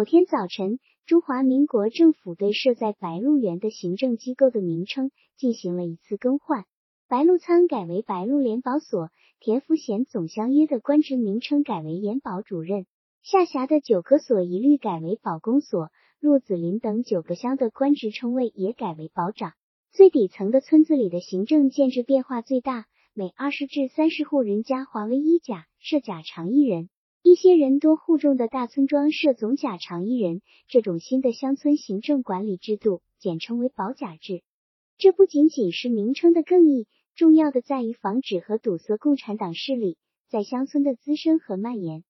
某天早晨，中华民国政府对设在白鹿原的行政机构的名称进行了一次更换，白鹿仓改为白鹿联保所，田福贤总乡约的官职名称改为延保主任，下辖的九个所一律改为保公所，鹿子林等九个乡的官职称谓也改为保长。最底层的村子里的行政建制变化最大，每二十至三十户人家划为一甲，设甲长一人。一些人多户众的大村庄设总甲长一人，这种新的乡村行政管理制度简称为保甲制。这不仅仅是名称的更易，重要的在于防止和堵塞共产党势力在乡村的滋生和蔓延。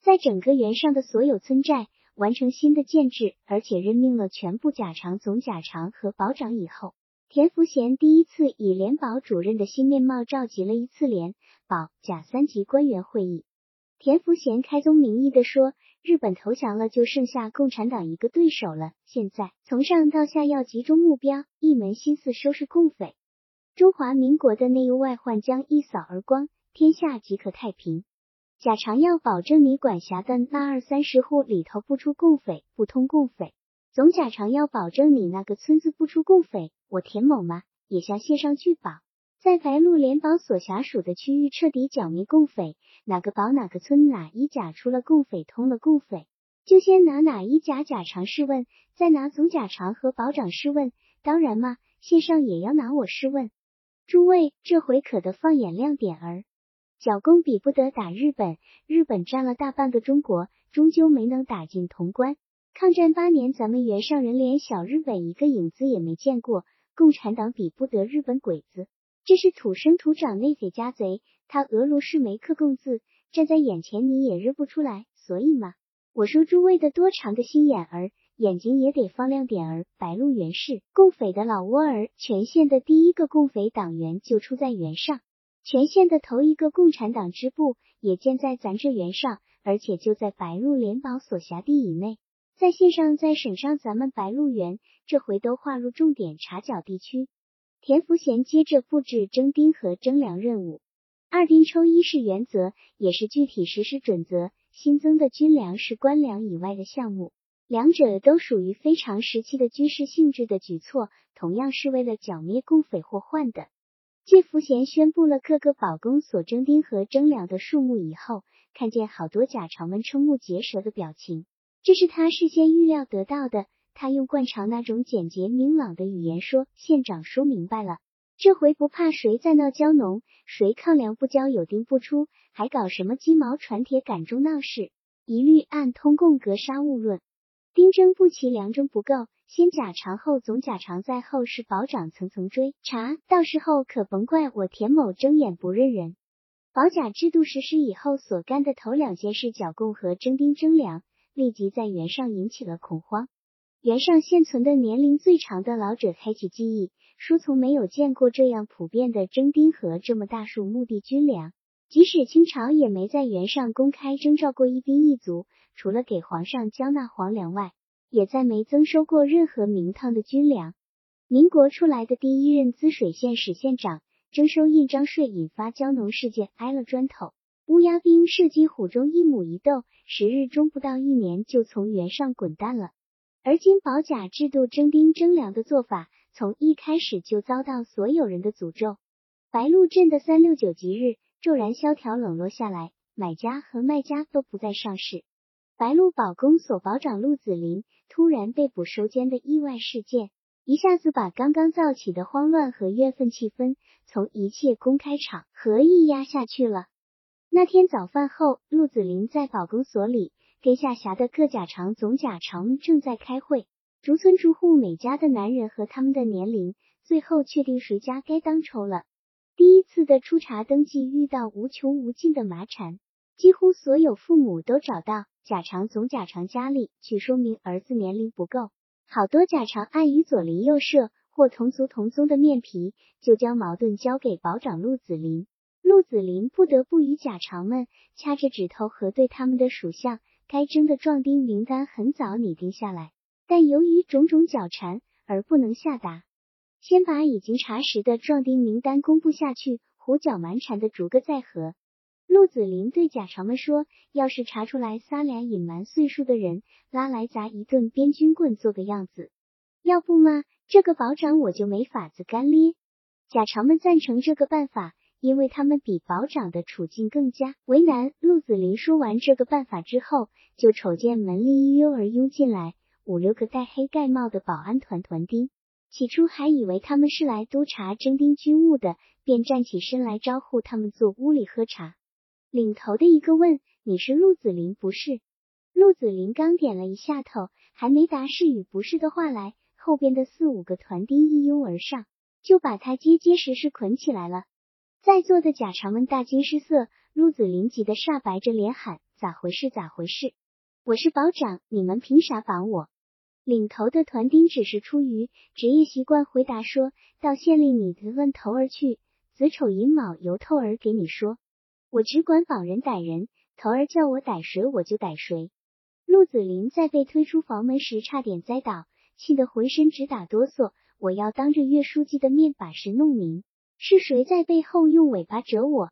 在整个原上的所有村寨完成新的建制，而且任命了全部甲长、总甲长和保长以后，田福贤第一次以联保主任的新面貌召集了一次联保甲三级官员会议。田福贤开宗明义的说：“日本投降了，就剩下共产党一个对手了。现在从上到下要集中目标，一门心思收拾共匪，中华民国的内忧外患将一扫而光，天下即可太平。贾长要保证你管辖的那二三十户里头不出共匪，不通共匪；总贾长要保证你那个村子不出共匪。我田某嘛，也向县上拒保。”在白鹿联保所辖属的区域彻底剿灭共匪，哪个保哪个村哪一甲出了共匪通了共匪，就先拿哪一甲甲长试问，再拿总甲长和保长试问。当然嘛，县上也要拿我试问。诸位，这回可得放眼亮点儿。剿共比不得打日本，日本占了大半个中国，终究没能打进潼关。抗战八年，咱们原上人连小日本一个影子也没见过，共产党比不得日本鬼子。这是土生土长内匪家贼，他俄罗斯没刻共字，站在眼前你也认不出来。所以嘛，我说诸位的多长个心眼儿，眼睛也得放亮点儿。白鹿原是共匪的老窝儿，全县的第一个共匪党员就出在原上，全县的头一个共产党支部也建在咱这原上，而且就在白鹿联保所辖地以内，在县上在省上，咱们白鹿原这回都划入重点查缴地区。田福贤接着布置征兵和征粮任务，二丁抽一是原则，也是具体实施准则。新增的军粮是官粮以外的项目，两者都属于非常时期的军事性质的举措，同样是为了剿灭共匪祸患的。季福贤宣布了各个保公所征兵和征粮的数目以后，看见好多假长们瞠目结舌的表情，这是他事先预料得到的。他用惯常那种简洁明朗的语言说：“县长说明白了，这回不怕谁再闹交农，谁抗粮不交有丁不出，还搞什么鸡毛传铁赶中闹事，一律按通共格杀勿论。丁征不齐，粮征不够，先甲长后总甲长在后是保长层层追查，到时候可甭怪我田某睁眼不认人。保甲制度实施以后所干的头两件事剿共和征兵征粮，立即在原上引起了恐慌。”原上现存的年龄最长的老者开启记忆，说从没有见过这样普遍的征兵和这么大数目的军粮。即使清朝也没在原上公开征召过一兵一卒，除了给皇上交纳皇粮外，也再没增收过任何名堂的军粮。民国出来的第一任滋水县史县长征收印章税，引发交农事件，挨了砖头。乌鸦兵射击虎中一母一斗，十日中不到一年就从原上滚蛋了。而今保甲制度征兵征粮的做法，从一开始就遭到所有人的诅咒。白鹿镇的三六九吉日骤然萧条冷落下来，买家和卖家都不再上市。白鹿保公所保长陆子霖突然被捕收监的意外事件，一下子把刚刚造起的慌乱和怨愤气氛，从一切公开场合一压下去了。那天早饭后，陆子霖在保公所里。给下辖的各甲长、总甲长正在开会，逐村逐户每家的男人和他们的年龄，最后确定谁家该当抽了。第一次的初查登记遇到无穷无尽的麻缠，几乎所有父母都找到甲长、总甲长家里去说明儿子年龄不够。好多甲长碍于左邻右舍或同族同宗的面皮，就将矛盾交给保长陆子霖。陆子霖不得不与甲长们掐着指头核对他们的属相。该征的壮丁名单很早拟定下来，但由于种种绞缠而不能下达。先把已经查实的壮丁名单公布下去，胡搅蛮缠的逐个再核。陆子霖对贾长们说：“要是查出来仨俩隐瞒岁数的人，拉来砸一顿边军棍，做个样子。要不嘛，这个保长我就没法子干咧。”贾长们赞成这个办法，因为他们比保长的处境更加为难。陆子霖说完这个办法之后，就瞅见门里一拥而拥进来五六个戴黑盖帽的保安团团丁，起初还以为他们是来督察征兵军务的，便站起身来招呼他们坐屋里喝茶。领头的一个问：“你是陆子霖不是？”陆子霖刚点了一下头，还没答是与不是的话来，后边的四五个团丁一拥而上，就把他结结实实捆起来了。在座的贾长们大惊失色，陆子霖急得煞白着脸喊：“咋回事？咋回事？我是保长，你们凭啥绑我？”领头的团丁只是出于职业习惯回答说：“到县里你问头儿去，子丑寅卯由头儿给你说。”我只管绑人逮人，头儿叫我逮谁我就逮谁。陆子霖在被推出房门时差点栽倒，气得浑身直打哆嗦。我要当着岳书记的面把事弄明，是谁在背后用尾巴折我？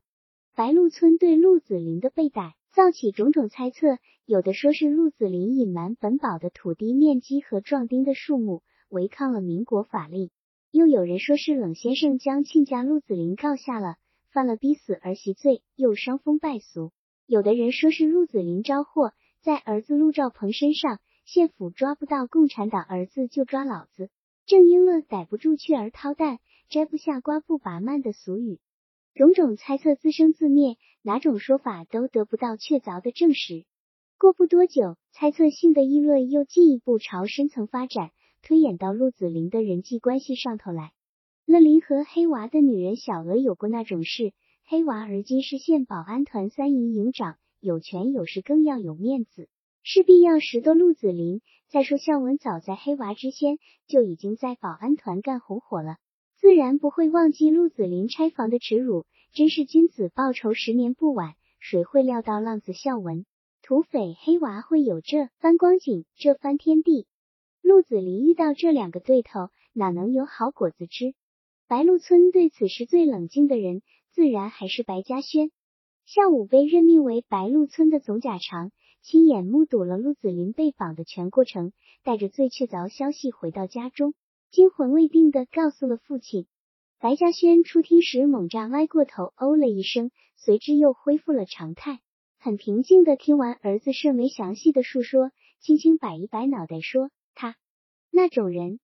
白鹿村对陆子霖的被逮造起种种猜测，有的说是陆子霖隐瞒本堡的土地面积和壮丁的数目，违抗了民国法令；又有人说是冷先生将亲家陆子霖告下了。犯了逼死儿媳罪，又伤风败俗。有的人说是陆子霖招祸，在儿子陆兆鹏身上，县府抓不到共产党儿子就抓老子。正因了逮不住雀儿掏蛋，摘不下瓜不拔蔓的俗语。种种猜测自生自灭，哪种说法都得不到确凿的证实。过不多久，猜测性的议论又进一步朝深层发展，推演到陆子霖的人际关系上头来。乐林和黑娃的女人小娥有过那种事，黑娃而今是县保安团三营营长，有权有势，更要有面子，势必要识得陆子霖。再说孝文早在黑娃之先就已经在保安团干红火了，自然不会忘记陆子霖拆房的耻辱。真是君子报仇，十年不晚。谁会料到浪子孝文、土匪黑娃会有这番光景，这番天地？陆子霖遇到这两个对头，哪能有好果子吃？白鹿村对此事最冷静的人，自然还是白嘉轩。下午被任命为白鹿村的总甲长，亲眼目睹了陆子霖被绑的全过程，带着最确凿消息回到家中，惊魂未定的告诉了父亲。白嘉轩初听时猛炸歪过头，哦了一声，随之又恢复了常态，很平静的听完儿子甚为详细的述说，轻轻摆一摆脑袋说：“他那种人。”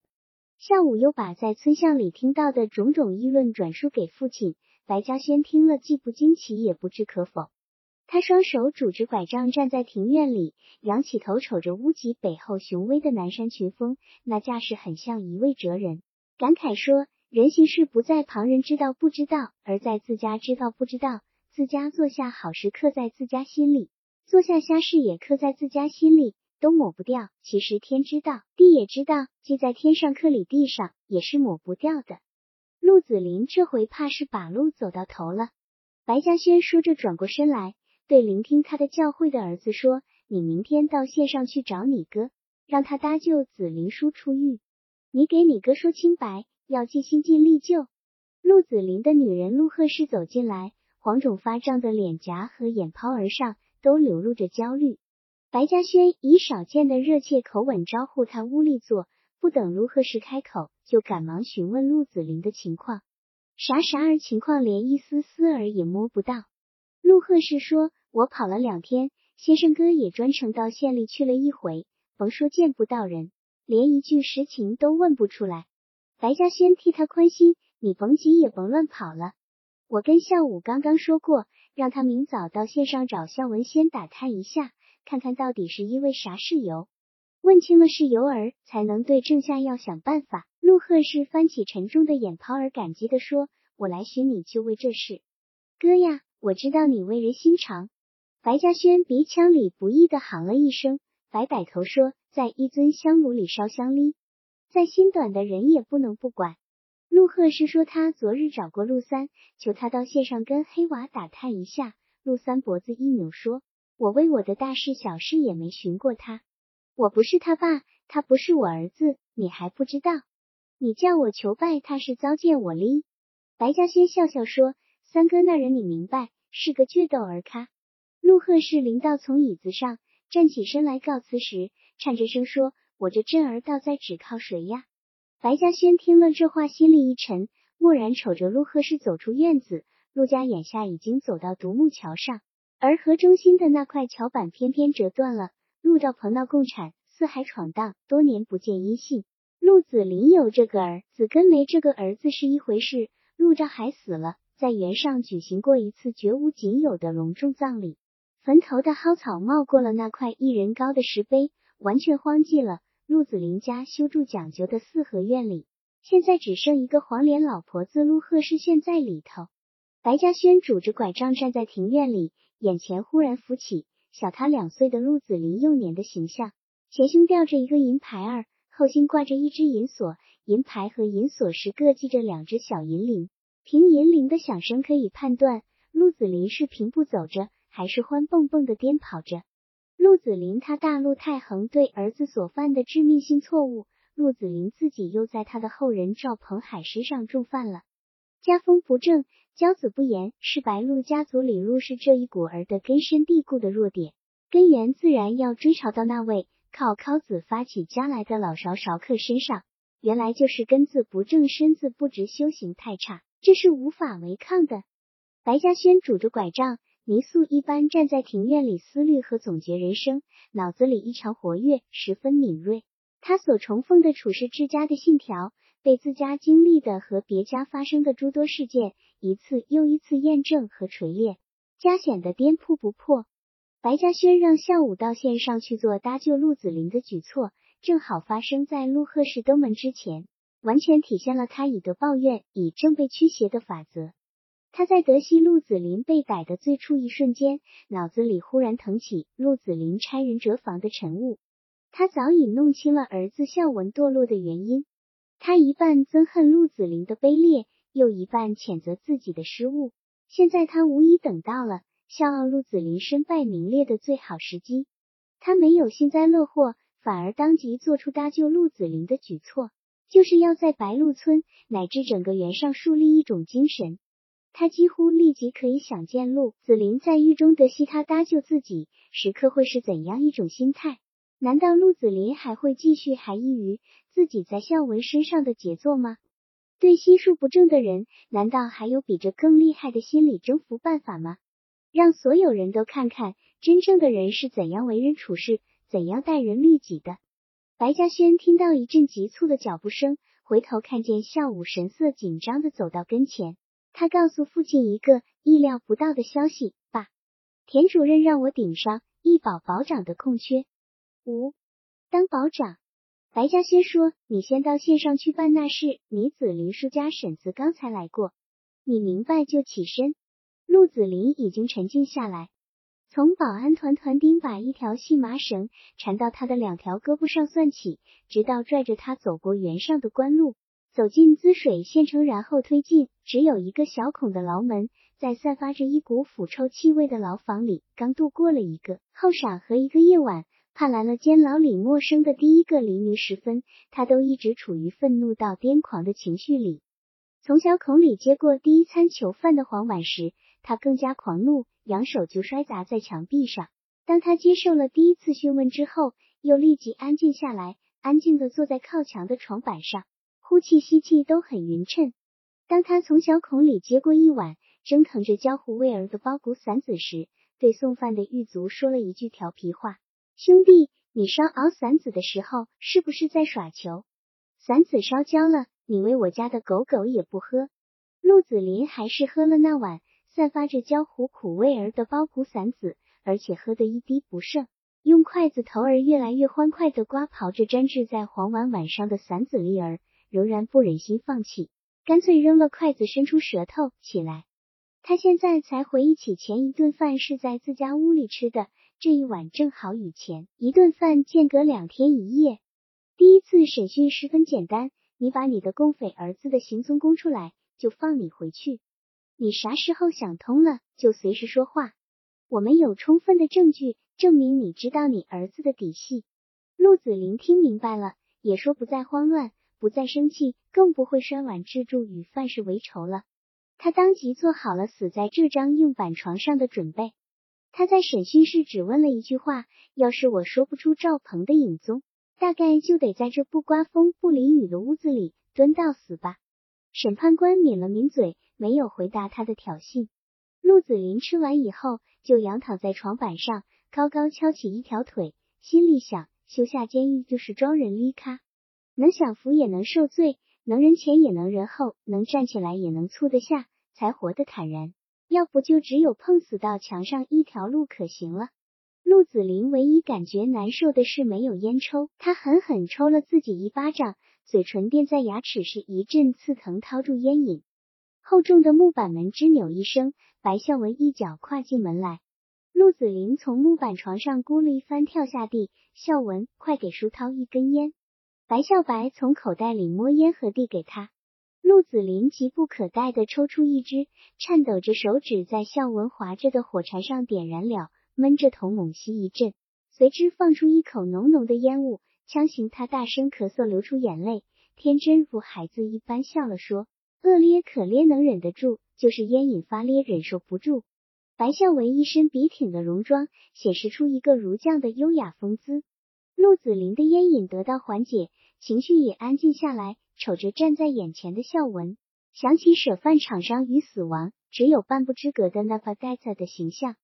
下午又把在村巷里听到的种种议论转述给父亲白嘉轩听了，既不惊奇也不置可否。他双手拄着拐杖站在庭院里，仰起头瞅着屋脊北后雄威的南山群峰，那架势很像一位哲人，感慨说：“人行事不在旁人知道不知道，而在自家知道不知道。自家做下好事刻在自家心里，做下瞎事也刻在自家心里。”都抹不掉，其实天知道，地也知道，记在天上刻里地上，也是抹不掉的。陆子霖这回怕是把路走到头了。白嘉轩说着，转过身来，对聆听他的教诲的儿子说：“你明天到县上去找你哥，让他搭救子林叔出狱。你给你哥说清白，要尽心尽力救。”陆子霖的女人陆鹤氏走进来，黄肿发胀的脸颊和眼泡儿上都流露着焦虑。白嘉轩以少见的热切口吻招呼他屋里坐，不等陆鹤氏开口，就赶忙询问陆子霖的情况。啥啥儿情况，连一丝丝儿也摸不到。陆鹤是说：“我跑了两天，先生哥也专程到县里去了一回，甭说见不到人，连一句实情都问不出来。”白嘉轩替他宽心：“你甭急，也甭乱跑了。我跟孝武刚刚说过，让他明早到县上找孝文，先打探一下。”看看到底是因为啥事由，问清了事由儿，才能对郑下药想办法。陆鹤是翻起沉重的眼泡儿，感激的说：“我来寻你就为这事，哥呀，我知道你为人心肠。”白嘉轩鼻腔里不易的喊了一声，摆摆头说：“在一尊香炉里烧香哩，在心短的人也不能不管。”陆鹤是说：“他昨日找过陆三，求他到县上跟黑娃打探一下。”陆三脖子一扭说。我为我的大事小事也没寻过他，我不是他爸，他不是我儿子，你还不知道？你叫我求拜他是糟践我哩？白嘉轩笑笑说：“三哥那人你明白，是个倔斗儿咖。陆鹤是临到从椅子上站起身来告辞时，颤着声说：“我这振儿倒在只靠谁呀？”白嘉轩听了这话，心里一沉，默然瞅着陆鹤是走出院子。陆家眼下已经走到独木桥上，而河中心的那块桥板偏偏折断了。陆兆鹏闹共产，四海闯荡，多年不见音信。陆子霖有这个儿子，跟没这个儿子是一回事。陆兆海死了，在原上举行过一次绝无仅有的隆重葬礼。坟头的蒿草冒过了那块一人高的石碑，完全荒寂了。陆子霖家修筑讲究的四合院里，现在只剩一个黄脸老婆子陆贺氏陷在里头。白嘉轩拄着拐杖站在庭院里，眼前忽然浮起小他两岁的陆子霖幼年的形象，前胸吊着一个银牌儿，后心挂着一只银锁，银牌和银锁是各系着两只小银铃。凭银铃的响声可以判断，陆子霖是平步走着。还是欢蹦蹦的颠跑着。陆子霖他大陆太衡对儿子所犯的致命性错误，陆子霖自己又在他的后人赵鹏海身上重犯了。家风不正，教子不严，是白鹿家族里陆氏这一股儿的根深蒂固的弱点，根源自然要追查到那位靠靠子发起家来的老勺勺客身上。原来就是根子不正，身子不直，修行太差，这是无法违抗的。白嘉轩拄着拐杖。泥塑一般站在庭院里思虑和总结人生，脑子里异常活跃，十分敏锐。他所崇奉的处世之家的信条，被自家经历的和别家发生的诸多事件一次又一次验证和锤炼，家显得颠扑不破。白嘉轩让孝武到县上去做搭救陆子霖的举措，正好发生在陆贺氏登门之前，完全体现了他以德报怨、以正被驱邪的法则。他在德西陆子霖被逮的最初一瞬间，脑子里忽然腾起陆子霖差人折房的晨雾。他早已弄清了儿子孝文堕落的原因。他一半憎恨陆子霖的卑劣，又一半谴责自己的失误。现在他无疑等到了笑傲陆子霖身败名裂的最好时机。他没有幸灾乐祸，反而当即做出搭救陆子霖的举措，就是要在白鹿村乃至整个原上树立一种精神。他几乎立即可以想见陆子霖在狱中得悉他搭救自己时刻会是怎样一种心态。难道陆子霖还会继续含意于自己在孝文身上的杰作吗？对心术不正的人，难道还有比这更厉害的心理征服办法吗？让所有人都看看真正的人是怎样为人处事、怎样待人律己的。白嘉轩听到一阵急促的脚步声，回头看见孝武神色紧张的走到跟前。他告诉父亲一个意料不到的消息：爸，田主任让我顶上一保保长的空缺。五，当保长。白嘉轩说：“你先到县上去办那事。你子林叔家婶子刚才来过，你明白就起身。”陆子霖已经沉静下来，从保安团团丁把一条细麻绳缠到他的两条胳膊上算起，直到拽着他走过原上的官路。走进滋水县城，然后推进只有一个小孔的牢门，在散发着一股腐臭气味的牢房里，刚度过了一个后晌和一个夜晚，盼来了监牢里陌生的第一个黎明时分，他都一直处于愤怒到癫狂的情绪里。从小孔里接过第一餐囚犯的黄碗时，他更加狂怒，扬手就摔砸在墙壁上。当他接受了第一次讯问之后，又立即安静下来，安静的坐在靠墙的床板上。呼气吸气都很匀称。当他从小孔里接过一碗蒸腾着焦糊味儿的包谷散子时，对送饭的狱卒说了一句调皮话：“兄弟，你烧熬散子的时候是不是在耍球？散子烧焦了，你喂我家的狗狗也不喝。”陆子霖还是喝了那碗散发着焦糊苦味儿的包谷散子，而且喝得一滴不剩，用筷子头儿越来越欢快地刮刨着粘滞在黄碗碗上的散子粒儿。仍然不忍心放弃，干脆扔了筷子，伸出舌头起来。他现在才回忆起前一顿饭是在自家屋里吃的，这一碗正好与前一顿饭间隔两天一夜。第一次审讯十分简单，你把你的共匪儿子的行踪供出来，就放你回去。你啥时候想通了，就随时说话。我们有充分的证据证明你知道你儿子的底细。陆子霖听明白了，也说不再慌乱。不再生气，更不会摔碗制住与范氏为仇了。他当即做好了死在这张硬板床上的准备。他在审讯室只问了一句话：“要是我说不出赵鹏的影踪，大概就得在这不刮风不淋雨的屋子里蹲到死吧。”审判官抿了抿嘴，没有回答他的挑衅。陆子霖吃完以后，就仰躺在床板上，高高翘起一条腿，心里想：修下监狱就是装人离咖，能享福也能受罪，能人前也能人后，能站起来也能粗得下，才活得坦然。要不就只有碰死到墙上一条路可行了。陆子霖唯一感觉难受的是没有烟抽，他狠狠抽了自己一巴掌，嘴唇垫在牙齿时一阵刺疼，掏出烟瘾。厚重的木板门吱扭一声，白孝文一脚跨进门来。陆子霖从木板床上咕噜一翻跳下地，孝文，快给书涛一根烟。白孝白从口袋里摸烟盒递给他。陆子霖急不可待地抽出一支，颤抖着手指在孝文划着的火柴上点燃了，闷着头猛吸一阵，随之放出一口浓浓的烟雾，强行他大声咳嗽，流出眼泪，天真如孩子一般笑了，说：“恶劣可烈能忍得住，就是烟瘾发烈忍受不住。”白孝文一身笔挺的戎装，显示出一个儒将的优雅风姿。陆子霖的烟瘾得到缓解，情绪也安静下来。瞅着站在眼前的孝文，想起舍饭场上与死亡只有半步之隔的那把盖子的形象，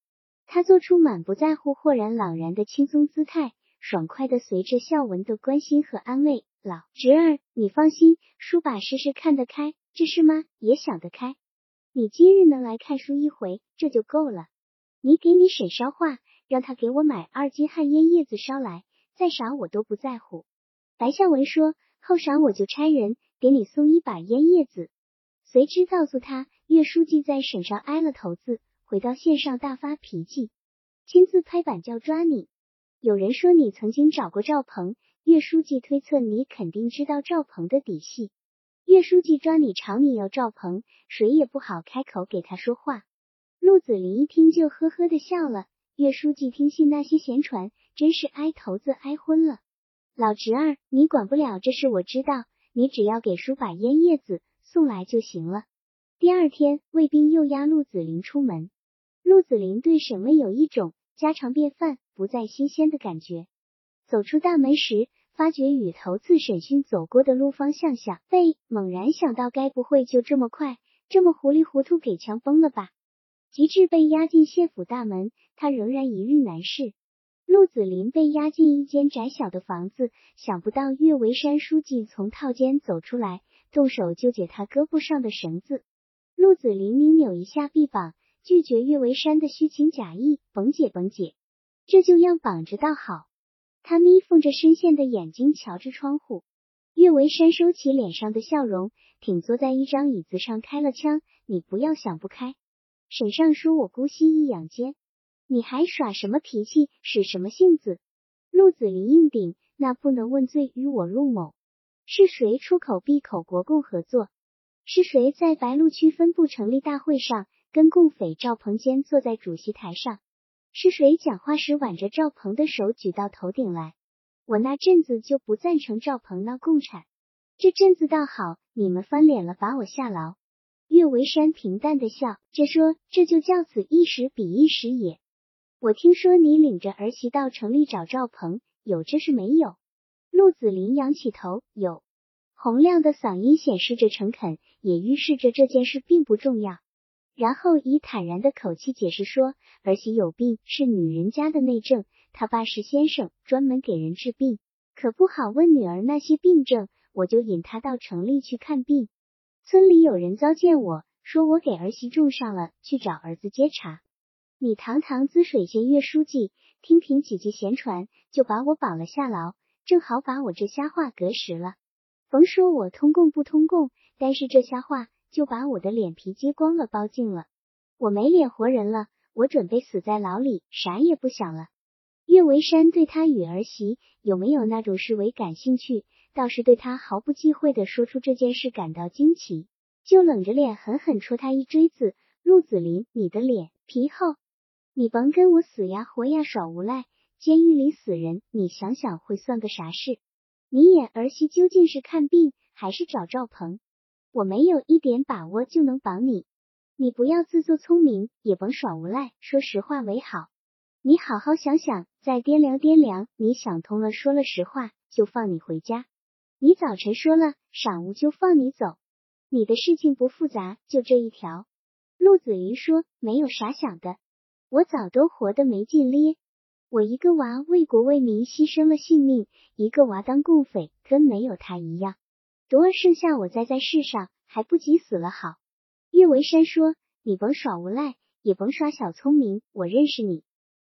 他做出满不在乎、豁然朗然的轻松姿态，爽快的随着孝文的关心和安慰：“老侄儿，你放心，叔把事事看得开，这事吗也想得开。你今日能来看书一回，这就够了。你给你婶捎话，让他给我买二斤旱烟叶子捎来，再少我都不在乎。”白孝文说。后晌我就差人给你送一把烟叶子，随之告诉他，岳书记在省上挨了头子，回到县上大发脾气，亲自拍板叫抓你。有人说你曾经找过赵鹏，岳书记推测你肯定知道赵鹏的底细。岳书记抓你吵你要赵鹏，谁也不好开口给他说话。陆子霖一听就呵呵的笑了。岳书记听信那些闲传，真是挨头子挨昏了。老侄儿，你管不了这事，我知道。你只要给叔把烟叶子送来就行了。第二天，卫兵又押陆子霖出门。陆子霖对审问有一种家常便饭、不再新鲜的感觉。走出大门时，发觉与头次审讯走过的路方向相背，猛然想到，该不会就这么快、这么糊里糊涂给枪崩了吧？及至被押进县府大门，他仍然一虑难事。陆子霖被押进一间窄小的房子，想不到岳维山书记从套间走出来，动手就解他胳膊上的绳子。陆子霖拧扭一下臂膀，拒绝岳维山的虚情假意，甭解甭解，这就样绑着倒好。他眯缝着深陷的眼睛，瞧着窗户。岳维山收起脸上的笑容，挺坐在一张椅子上，开了枪：“你不要想不开。沈尚书，我姑息一养奸。”你还耍什么脾气，使什么性子？陆子霖硬顶，那不能问罪于我陆某。是谁出口闭口国共合作？是谁在白鹿区分部成立大会上跟共匪赵鹏坚坐在主席台上？是谁讲话时挽着赵鹏的手举到头顶来？我那阵子就不赞成赵鹏闹共产，这阵子倒好，你们翻脸了，把我下牢。岳维山平淡的笑着说：“这就叫此一时彼一时也。”我听说你领着儿媳到城里找赵鹏，有这事没有？陆子霖仰起头，有。洪亮的嗓音显示着诚恳，也预示着这件事并不重要。然后以坦然的口气解释说，儿媳有病，是女人家的内政，他爸是先生，专门给人治病，可不好问女儿那些病症，我就引她到城里去看病。村里有人糟践我，说我给儿媳种上了，去找儿子接茬。你堂堂滋水县岳书记，听凭几句闲传就把我绑了下牢，正好把我这瞎话隔实了。甭说我通共不通共，但是这瞎话就把我的脸皮揭光了，包净了。我没脸活人了，我准备死在牢里，啥也不想了。岳维山对他与儿媳有没有那种视为感兴趣，倒是对他毫不忌讳的说出这件事感到惊奇，就冷着脸狠狠戳他一锥子。陆子霖，你的脸皮厚。你甭跟我死呀活呀耍无赖，监狱里死人，你想想会算个啥事？你演儿媳究竟是看病还是找赵鹏？我没有一点把握就能绑你。你不要自作聪明，也甭耍无赖，说实话为好。你好好想想，再掂量掂量。你想通了，说了实话，就放你回家。你早晨说了，晌午就放你走。你的事情不复杂，就这一条。陆子瑜说：“没有啥想的，我早都活得没劲咧。我一个娃为国为民牺牲了性命，一个娃当共匪，跟没有他一样。多儿剩下我再在世上，还不及死了好。”岳维山说：“你甭耍无赖，也甭耍小聪明，我认识你。”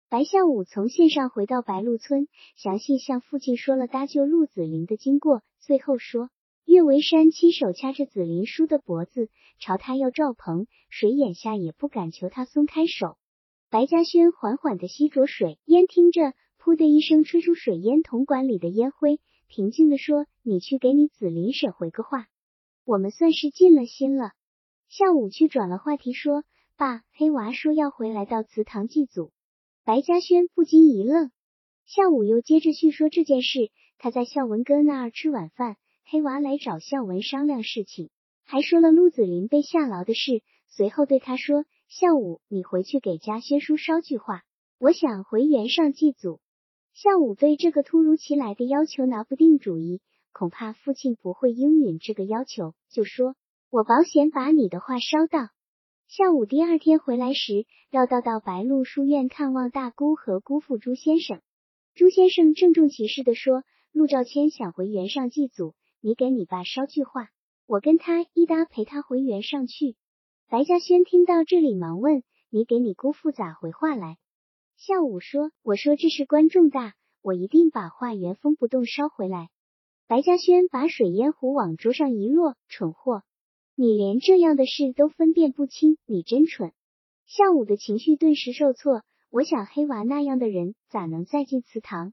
白孝武从县上回到白鹿村，详细向父亲说了搭救陆子霖的经过，最后说。岳维山亲手掐着子林叔的脖子，朝他要赵鹏，谁眼下也不敢求他松开手。白嘉轩缓缓的吸着水烟，听着，噗的一声吹出水烟铜管里的烟灰，平静的说：“你去给你子林婶回个话，我们算是尽了心了。”下午去转了话题说：“爸，黑娃说要回来到祠堂祭祖。”白嘉轩不禁一愣。下午又接着叙说这件事，他在孝文哥那儿吃晚饭。黑娃来找孝文商量事情，还说了陆子霖被下牢的事。随后对他说：“孝武，你回去给家轩叔捎句话，我想回原上祭祖。”孝武对这个突如其来的要求拿不定主意，恐怕父亲不会应允这个要求，就说：“我保险把你的话捎到。”孝武第二天回来时，绕道到白鹿书院看望大姑和姑父朱先生。朱先生郑重其事地说：“陆兆谦想回原上祭祖。”你给你爸捎句话，我跟他一搭陪他回原上去。白嘉轩听到这里，忙问：“你给你姑父咋回话来？”孝武说：“我说这事关重大，我一定把话原封不动捎回来。”白嘉轩把水烟壶往桌上一落：“蠢货，你连这样的事都分辨不清，你真蠢。”孝武的情绪顿时受挫。我想黑娃那样的人咋能再进祠堂？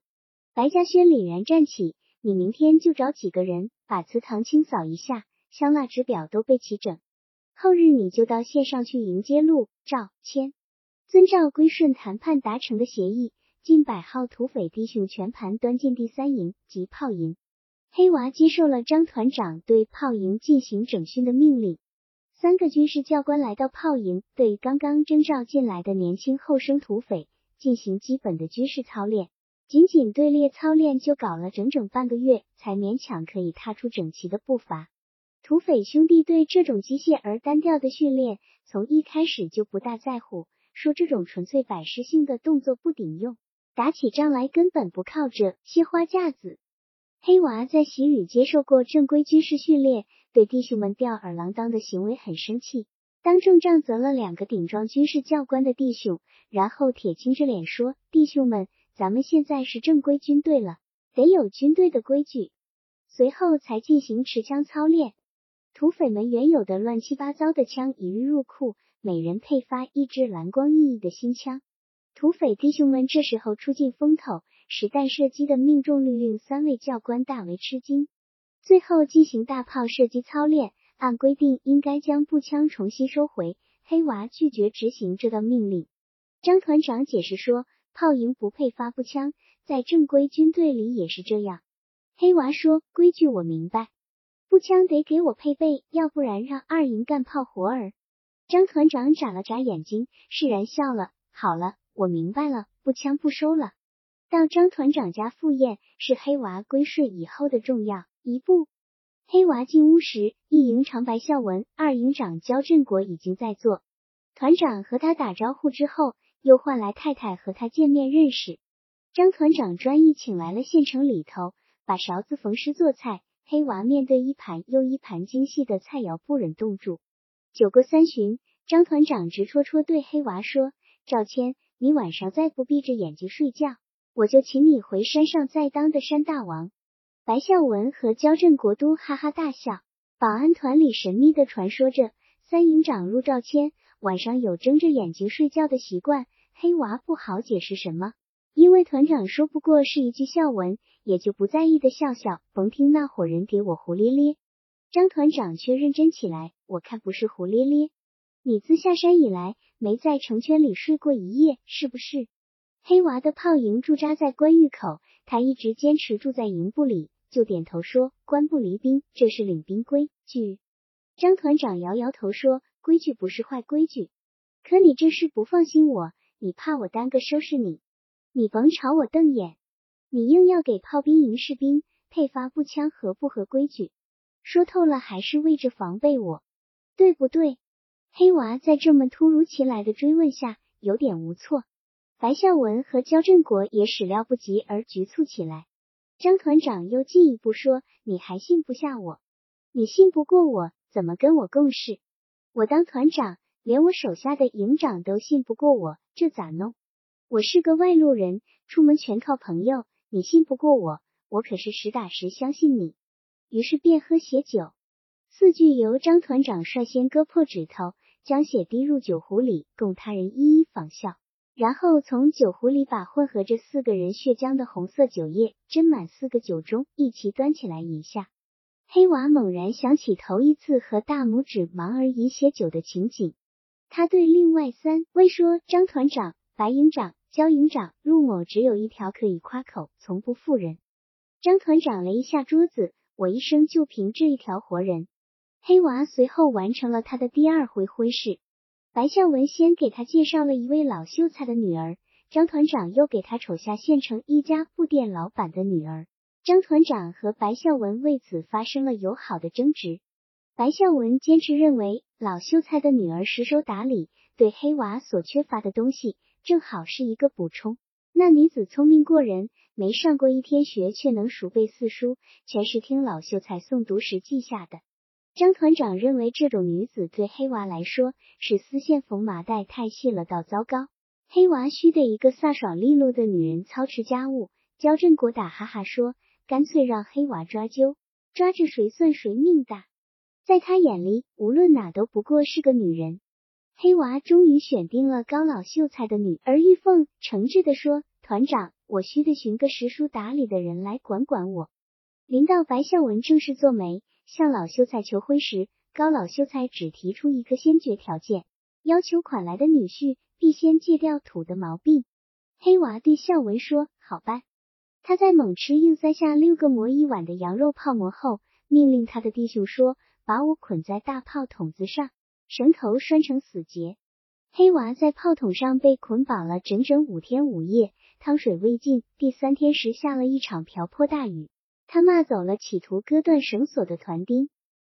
白嘉轩凛然站起。你明天就找几个人把祠堂清扫一下，香蜡纸表都备齐整。后日你就到县上去迎接陆兆谦，遵照归顺谈判达成的协议，近百号土匪弟兄全盘端进第三营及炮营。黑娃接受了张团长对炮营进行整训的命令。三个军事教官来到炮营，对刚刚征召进来的年轻后生土匪进行基本的军事操练。仅仅队列操练就搞了整整半个月，才勉强可以踏出整齐的步伐。土匪兄弟对这种机械而单调的训练，从一开始就不大在乎，说这种纯粹摆设性的动作不顶用，打起仗来根本不靠这些花架子。黑娃在习旅接受过正规军事训练，对弟兄们吊儿郎当的行为很生气，当众杖责了两个顶撞军事教官的弟兄，然后铁青着脸说：“弟兄们。”咱们现在是正规军队了，得有军队的规矩。随后才进行持枪操练。土匪们原有的乱七八糟的枪一律入库，每人配发一支蓝光熠熠的新枪。土匪弟兄们这时候出尽风头，实弹射击的命中率令三位教官大为吃惊。最后进行大炮射击操练，按规定应该将步枪重新收回。黑娃拒绝执行这道命令。张团长解释说。炮营不配发步枪，在正规军队里也是这样。黑娃说：“规矩我明白，步枪得给我配备，要不然让二营干炮活儿。”张团长眨了眨眼睛，释然笑了：“好了，我明白了，步枪不收了。”到张团长家赴宴，是黑娃归顺以后的重要一步。黑娃进屋时，一营长白孝文、二营长焦振国已经在座。团长和他打招呼之后。又换来太太和他见面认识。张团长专意请来了县城里头，把勺子缝师做菜。黑娃面对一盘又一盘精细的菜肴，不忍动住。酒过三巡，张团长直戳戳对黑娃说：“赵谦，你晚上再不闭着眼睛睡觉，我就请你回山上再当的山大王。”白孝文和焦镇国都哈哈大笑。保安团里神秘的传说着，三营长陆兆谦。晚上有睁着眼睛睡觉的习惯，黑娃不好解释什么，因为团长说不过是一句笑文，也就不在意的笑笑，甭听那伙人给我胡咧咧。张团长却认真起来，我看不是胡咧咧，你自下山以来没在城圈里睡过一夜，是不是？黑娃的炮营驻扎在关峪口，他一直坚持住在营部里，就点头说：官不离兵，这是领兵规矩。张团长摇摇头说。规矩不是坏规矩。可你这是不放心我，你怕我耽搁收拾你，你甭朝我瞪眼。你硬要给炮兵营士兵配发步枪，合不合规矩？说透了还是为着防备我，对不对？黑娃在这么突如其来的追问下有点无措。白孝文和焦振国也始料不及而局促起来。张团长又进一步说：“你还信不下我？你信不过我，怎么跟我共事？我当团长，连我手下的营长都信不过我，这咋弄？我是个外路人，出门全靠朋友。你信不过我，我可是实打实相信你。”于是便喝血酒，四句由张团长率先割破指头，将血滴入酒壶里，供他人一一仿效。然后从酒壶里把混合着四个人血浆的红色酒液斟满四个酒盅，一齐端起来饮下。黑娃猛然想起头一次和大拇指忙儿饮血酒的情景，他对另外三位说：“张团长、白营长、焦营长，陆某只有一条可以夸口，从不负人。”张团长了一下桌子，我一生就凭这一条活人。黑娃随后完成了他的第二回婚事。白孝文先给他介绍了一位老秀才的女儿，张团长又给他瞅下县城一家布店老板的女儿。张团长和白孝文为此发生了友好的争执。白孝文坚持认为，老秀才的女儿识手打理，对黑娃所缺乏的东西正好是一个补充。那女子聪明过人，没上过一天学，却能熟背四书，全是听老秀才诵读时记下的。张团长认为这种女子对黑娃来说是丝线缝麻袋太细了，倒糟糕。黑娃需得一个飒爽利落的女人操持家务。焦振国打哈哈说：“干脆让黑娃抓阄，抓着谁算谁命大。”在他眼里，无论哪都不过是个女人。黑娃终于选定了高老秀才的女儿玉凤，诚挚地说：“团长，我需得寻个识书达理的人来管管我。”临到白孝文正式做媒。向老秀才求婚时，高老秀才只提出一个先决条件，要求款来的女婿必先戒掉土的毛病。黑娃对孝文说：“好办。”他在猛吃硬塞下六个馍一碗的羊肉泡馍后，命令他的弟兄说：“把我捆在大炮筒子上，绳头拴成死结。”黑娃在炮筒上被捆绑了整整五天五夜，汤水未进。第三天时下了一场瓢泼大雨。他骂走了企图割断绳索的团丁，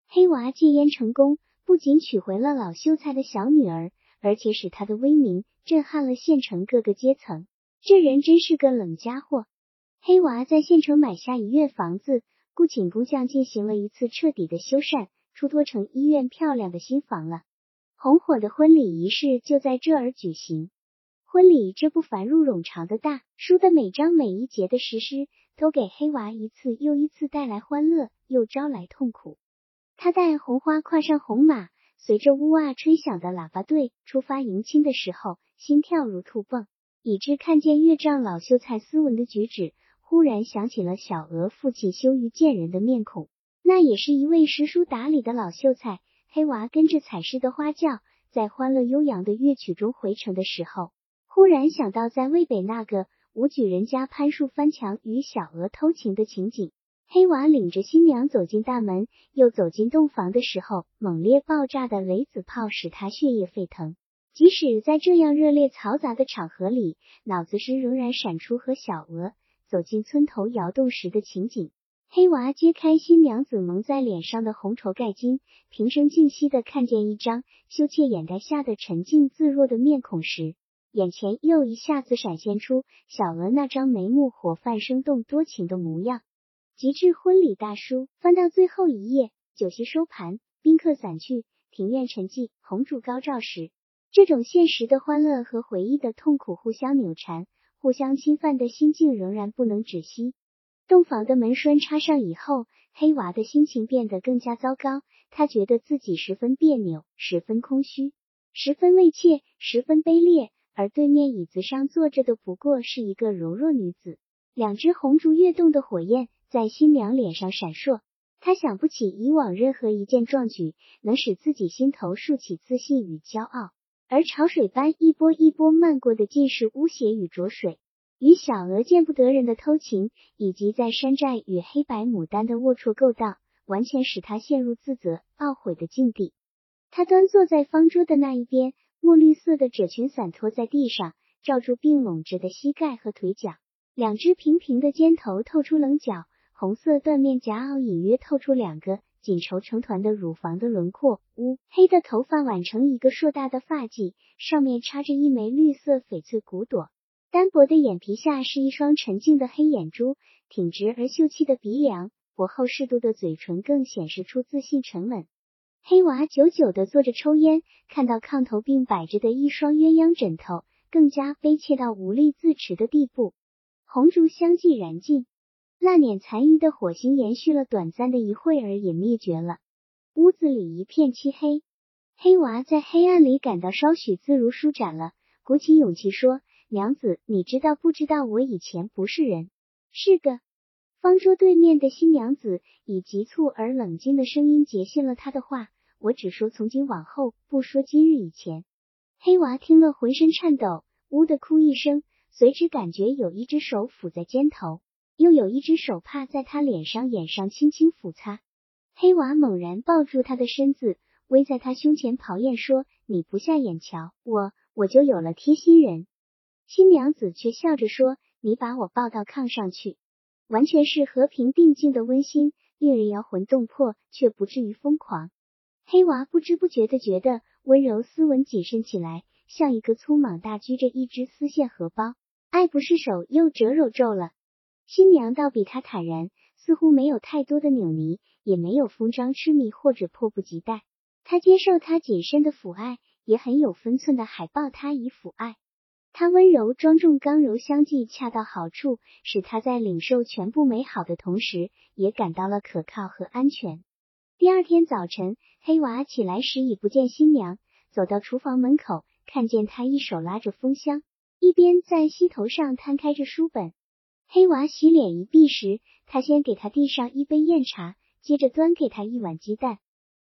黑娃戒烟成功，不仅娶回了老秀才的小女儿，而且使他的威名震撼了县城各个阶层。这人真是个冷家伙。黑娃在县城买下一院房子，雇请工匠进行了一次彻底的修缮，出脱成医院漂亮的新房了。红火的婚礼仪式就在这儿举行。婚礼这部繁入冗长的大书的每章每一节的实施。都给黑娃一次又一次带来欢乐，又招来痛苦。他带红花跨上红马，随着呜哇吹响的喇叭队出发迎亲的时候，心跳如兔蹦。以致看见岳丈老秀才斯文的举止，忽然想起了小娥父亲羞于见人的面孔。那也是一位识书达理的老秀才。黑娃跟着彩诗的花轿，在欢乐悠扬的乐曲中回城的时候，忽然想到在渭北那个。武举人家攀树翻墙与小娥偷情的情景，黑娃领着新娘走进大门，又走进洞房的时候，猛烈爆炸的雷子炮使他血液沸腾。即使在这样热烈嘈杂的场合里，脑子时仍然闪出和小娥走进村头窑洞时的情景。黑娃揭开新娘子蒙在脸上的红绸盖巾，平生静息的看见一张羞怯掩盖下的沉静自若的面孔时。眼前又一下子闪现出小娥那张眉目火泛、生动多情的模样。极致婚礼大书翻到最后一页，酒席收盘，宾客散去，庭院沉寂，红烛高照时，这种现实的欢乐和回忆的痛苦互相扭缠、互相侵犯的心境仍然不能止息。洞房的门栓插上以后，黑娃的心情变得更加糟糕。他觉得自己十分别扭，十分空虚，十分畏怯，十分卑劣。而对面椅子上坐着的不过是一个柔弱女子，两只红烛跃动的火焰在新娘脸上闪烁。他想不起以往任何一件壮举能使自己心头竖起自信与骄傲，而潮水般一波一波漫过的尽是污血与浊水。与小娥见不得人的偷情，以及在山寨与黑白牡丹的龌龊勾当，完全使他陷入自责懊悔的境地。他端坐在方桌的那一边，墨绿色的褶裙散拖在地上，罩住并拢着的膝盖和腿脚，两只平平的肩头透出棱角，红色缎面夹袄隐约透出两个紧绸成团的乳房的轮廓。乌黑的头发挽成一个硕大的发髻，上面插着一枚绿色翡翠骨朵。单薄的眼皮下是一双沉静的黑眼珠，挺直而秀气的鼻梁，薄厚适度的嘴唇更显示出自信沉稳。黑娃久久的坐着抽烟，看到炕头并摆着的一双鸳鸯枕头，更加悲切到无力自持的地步。红烛相继燃尽，那捻残余的火星延续了短暂的一会儿，也灭绝了。屋子里一片漆黑，黑娃在黑暗里感到稍许自如舒展了，鼓起勇气说。娘子，你知道不知道我以前不是人，是个。方桌对面的新娘子以急促而冷静的声音截信了他的话。我只说从今往后，不说今日以前。黑娃听了浑身颤抖，呜的哭一声，随之感觉有一只手抚在肩头，又有一只手帕在他脸上眼上轻轻抚擦。黑娃猛然抱住他的身子，偎在他胸前咆咽说：“你不下眼瞧我，我就有了贴心人。”新娘子却笑着说：“你把我抱到炕上去，完全是和平定静的温馨，令人摇魂动魄，却不至于疯狂。”黑娃不知不觉的觉得温柔斯文谨慎起来，像一个粗莽大拘着一只丝线荷包，爱不释手又折揉皱了。新娘倒比他坦然，似乎没有太多的扭捏，也没有疯张痴迷或者迫不及待。他接受他谨慎的抚爱，也很有分寸的海抱他以抚爱。他温柔庄重、刚柔相济，恰到好处，使他在领受全部美好的同时，也感到了可靠和安全。第二天早晨，黑娃起来时已不见新娘，走到厨房门口，看见她一手拉着风箱，一边在膝头上摊开着书本。黑娃洗脸一毕时，他先给他递上一杯酽茶，接着端给他一碗鸡蛋。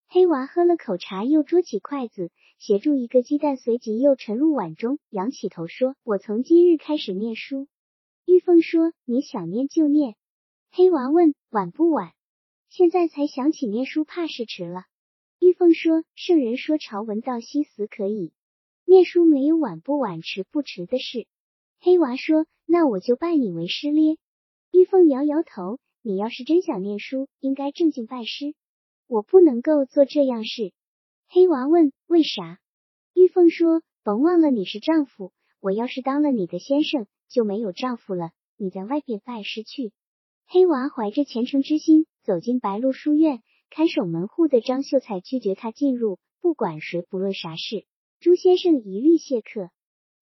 黑娃喝了口茶，又捉起筷子，协助一个鸡蛋，随即又沉入碗中，仰起头说：“我从今日开始念书。”玉凤说：“你想念就念。”黑娃问：“晚不晚？”现在才想起念书，怕是迟了。玉凤说：“圣人说朝闻道夕死可以，念书没有晚不晚、迟不迟的事。”黑娃说：“那我就拜你为师咧。”玉凤摇摇头：“你要是真想念书，应该正经拜师。”我不能够做这样事。黑娃问：“为啥？”玉凤说：“甭忘了你是丈夫，我要是当了你的先生，就没有丈夫了。你在外边拜师去。”黑娃怀着虔诚之心走进白鹿书院，看守门户的张秀才拒绝他进入，不管谁，不论啥事，朱先生一律谢客。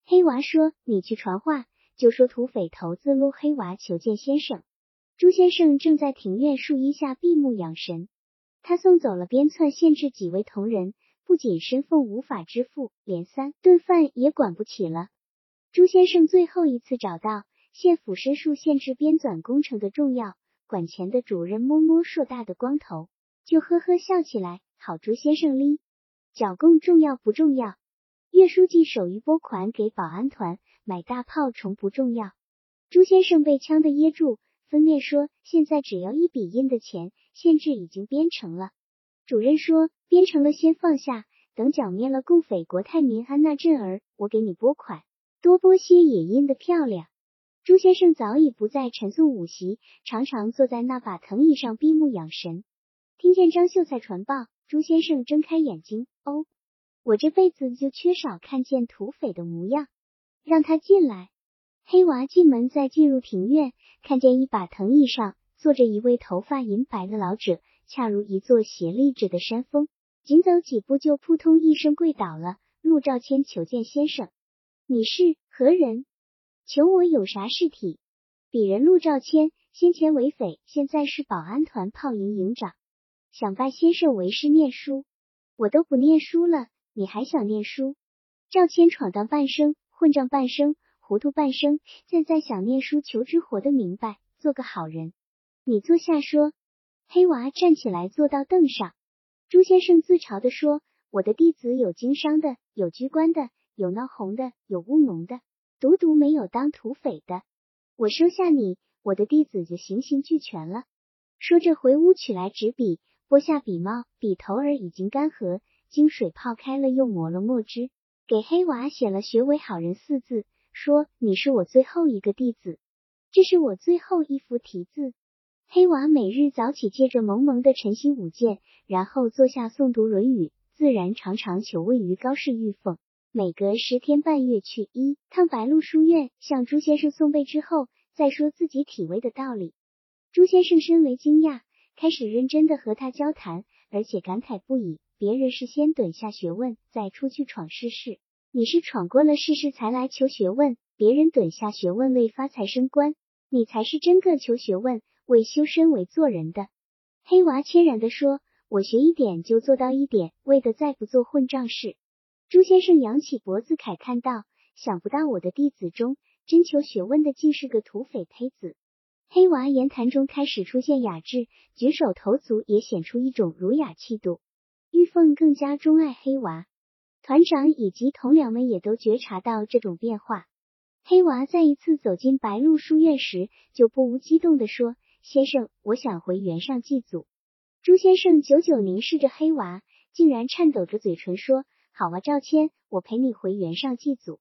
黑娃说：“你去传话，就说土匪头子陆黑娃求见先生。”朱先生正在庭院树荫下闭目养神。他送走了边窜县治几位同仁，不仅身俸无法支付，连三顿饭也管不起了。朱先生最后一次找到县府申诉县治编纂工程的重要管钱的主任，摸摸硕大的光头，就呵呵笑起来。好，朱先生哩，剿共重要不重要？岳书记手一拨款给保安团买大炮，重不重要？朱先生被呛得噎住。分辨说：“现在只要一笔印的钱，限制已经编成了。”主任说：“编成了先放下，等剿灭了共匪国泰民安那阵儿，我给你拨款，多拨些也印的漂亮。”朱先生早已不再晨诵午习，常常坐在那把藤椅上闭目养神。听见张秀才传报，朱先生睁开眼睛：“哦，我这辈子就缺少看见土匪的模样，让他进来。”黑娃进门，再进入庭院，看见一把藤椅上坐着一位头发银白的老者，恰如一座斜立着的山峰。仅走几步，就扑通一声跪倒了。陆兆谦求见先生，你是何人？求我有啥事体？鄙人陆兆谦，先前为匪，现在是保安团炮营营长，想拜先生为师念书。我都不念书了，你还想念书？赵谦闯荡半生，混账半生。糊涂半生，现在想念书求知，活得明白，做个好人。你坐下说。黑娃站起来，坐到凳上。朱先生自嘲地说：“我的弟子有经商的，有居官的，有闹红的，有务农的，独独没有当土匪的。我收下你，我的弟子就形形俱全了。”说着回屋取来纸笔，拨下笔帽，笔头儿已经干涸，经水泡开了，又磨了墨汁，给黑娃写了“学为好人”四字，说：“你是我最后一个弟子，这是我最后一幅题字。”黑娃每日早起，借着蒙蒙的晨曦舞剑，然后坐下诵读《论语》，自然常常求问于高士玉凤。每隔十天半月去一趟白鹿书院，向朱先生送背之后，再说自己体味的道理。朱先生深为惊讶，开始认真的和他交谈，而且感慨不已。别人是先趸下学问，再出去闯世事，你是闯过了世事才来求学问。别人趸下学问为发财升官，你才是真个求学问。为修身为做人的，黑娃谦然地说：“我学一点就做到一点，为的再不做混账事。”朱先生扬起脖子慨叹道：“想不到我的弟子中，真求学问的竟是个土匪胚子。”黑娃言谈中开始出现雅致，举手投足也显出一种儒雅气度。玉凤更加钟爱黑娃，团长以及同僚们也都觉察到这种变化。黑娃再一次走进白鹿书院时，就不无激动地说。先生，我想回原上祭祖。朱先生久久凝视着黑娃，竟然颤抖着嘴唇说：“好啊，赵谦，我陪你回原上祭祖。”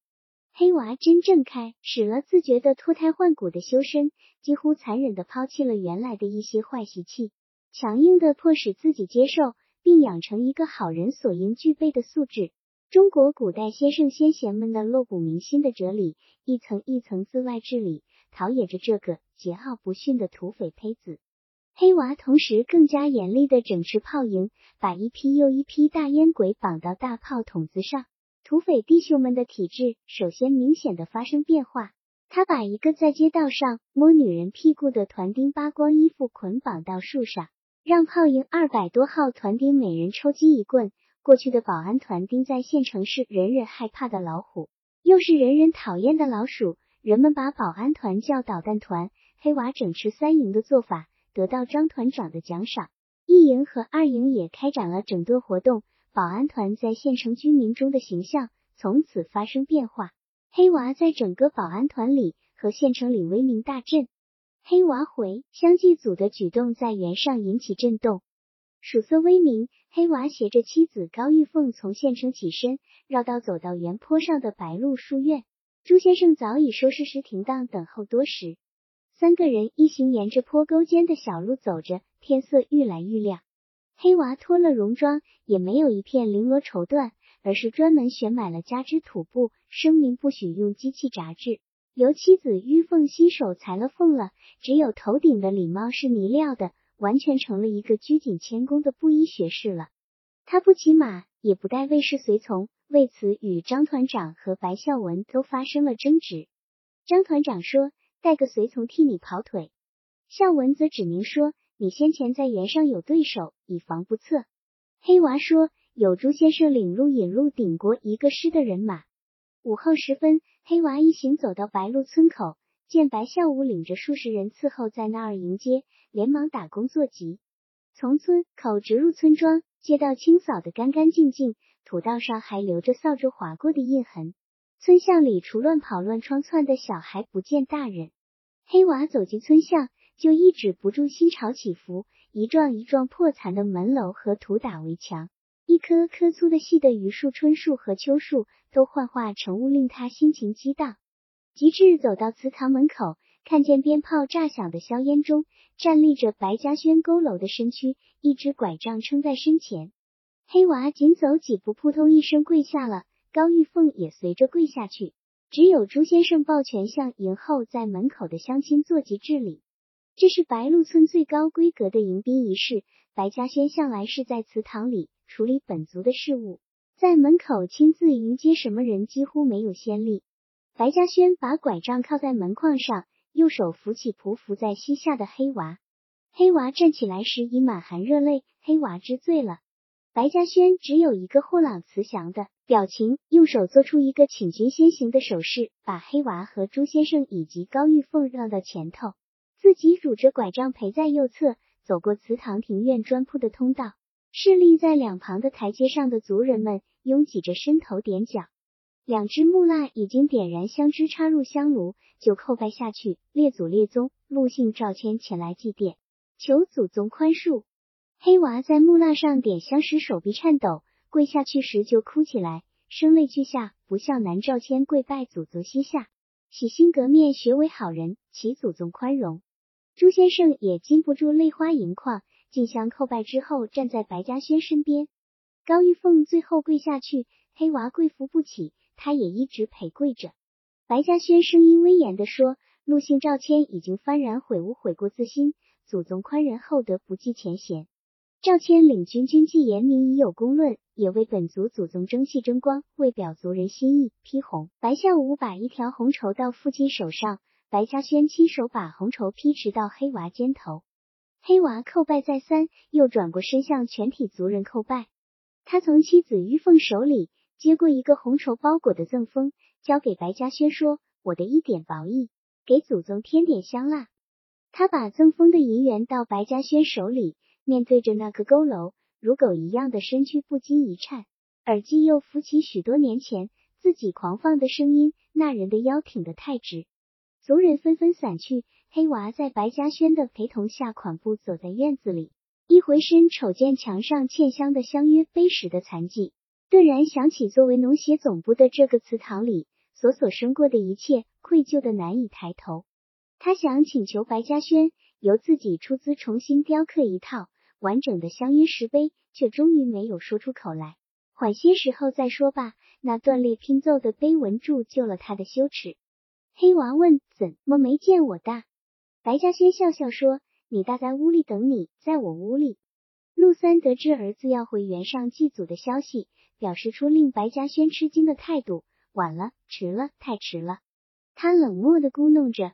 黑娃真正开始了自觉的脱胎换骨的修身，几乎残忍的抛弃了原来的一些坏习气，强硬的迫使自己接受并养成一个好人所应具备的素质。中国古代先圣先贤们的落骨铭心的哲理，一层一层自外治理。陶冶着这个桀骜不驯的土匪胚子，黑娃同时更加严厉的整治炮营，把一批又一批大烟鬼绑到大炮筒子上。土匪弟兄们的体质首先明显的发生变化。他把一个在街道上摸女人屁股的团丁扒光衣服捆绑到树上，让炮营二百多号团丁每人抽击一棍。过去的保安团丁在县城是人人害怕的老虎，又是人人讨厌的老鼠。人们把保安团叫捣蛋团，黑娃整治三营的做法得到张团长的奖赏。一营和二营也开展了整顿活动，保安团在县城居民中的形象从此发生变化。黑娃在整个保安团里和县城里威名大振。黑娃回乡祭祖的举动在原上引起震动，曙色微明。黑娃携着妻子高玉凤从县城起身，绕道走到原坡上的白鹿书院。朱先生早已收拾尸停当，等候多时。三个人一行沿着坡沟间的小路走着，天色愈来愈亮。黑娃脱了戎装，也没有一片绫罗绸缎，而是专门选买了加织土布，声明不许用机器扎制，由妻子玉凤亲手裁了缝了。只有头顶的礼帽是呢料的，完全成了一个拘谨谦恭的布衣学士了。他不骑马，也不带卫士随从。为此，与张团长和白孝文都发生了争执。张团长说：“带个随从替你跑腿。”孝文则指明说：“你先前在原上有对手，以防不测。”黑娃说：“有朱先生领路引路，顶过一个师的人马。”午后时分，黑娃一行走到白鹿村口，见白孝武领着数十人伺候在那儿迎接，连忙打工作揖。从村口直入村庄，街道清扫得干干净净。土道上还留着扫帚划过的印痕。村巷里除乱跑乱闯窜的小孩，不见大人。黑娃走进村巷，就抑制不住心潮起伏。一幢一幢破残的门楼和土打围墙，一棵棵粗的细的榆树、椿树和秋树，都幻化成雾，令他心情激荡。及至走到祠堂门口，看见鞭炮炸响的硝烟中，站立着白嘉轩佝偻的身躯，一只拐杖撑在身前。黑娃紧走几步，扑通一声跪下了。高玉凤也随着跪下去。只有朱先生抱拳向迎候在门口的乡亲做及致礼。这是白鹿村最高规格的迎宾仪式。白嘉轩向来是在祠堂里处理本族的事务，在门口亲自迎接什么人几乎没有先例。白嘉轩把拐杖靠在门框上，右手扶起匍匐在膝下的黑娃。黑娃站起来时已满含热泪。黑娃知罪了。白嘉轩只有一个豁朗慈祥的表情，用手做出一个请君先行的手势，把黑娃和朱先生以及高玉凤让到前头，自己拄着拐杖陪在右侧，走过祠堂庭院砖铺的通道。侍立在两旁的台阶上的族人们拥挤着伸头点脚，两只木蜡已经点燃香枝，插入香炉，就叩拜下去。列祖列宗，陆姓赵谦前来祭奠，求祖宗宽恕。黑娃在木蜡上点香时，手臂颤抖，跪下去时就哭起来，声泪俱下，不孝男赵谦跪拜祖宗膝下，洗心革面，学为好人，祈祖宗宽容。朱先生也禁不住泪花盈眶，进香叩拜之后，站在白嘉轩身边。高玉凤最后跪下去，黑娃跪扶不起，他也一直陪跪着。白嘉轩声音威严地说：“陆姓赵谦已经幡然悔悟，悔过自新，祖宗宽仁厚德，不计前嫌。赵谦领军军纪严明，已有公论，也为本族祖宗争气争光，为表族人心意，披红。”白孝武把一条红绸到父亲手上，白嘉轩亲手把红绸披持到黑娃肩头。黑娃叩拜再三，又转过身向全体族人叩拜。他从妻子玉凤手里接过一个红绸包裹的赠封。交给白嘉轩说：“我的一点薄意，给祖宗添点香蜡。”他把赠封的银元到白嘉轩手里，面对着那个佝偻如狗一样的身躯，不禁一颤，耳机又浮起许多年前自己狂放的声音：“那人的腰挺得太直。”族人纷纷散去。黑娃在白嘉轩的陪同下，款步走在院子里，一回身瞅见墙上嵌香的相约碑石的残迹，顿然想起作为农协总部的这个祠堂里。所所生过的一切，愧疚的难以抬头。他想请求白嘉轩由自己出资重新雕刻一套完整的香约石碑，却终于没有说出口来。缓些时候再说吧。那断裂拼凑的碑文铸就了他的羞耻。黑娃问：“怎么没见我大？”白嘉轩笑笑说：“你大在屋里等你，在我屋里。”陆三得知儿子要回原上祭祖的消息，表示出令白嘉轩吃惊的态度。晚了，迟了，太迟了。他冷漠的咕哝着。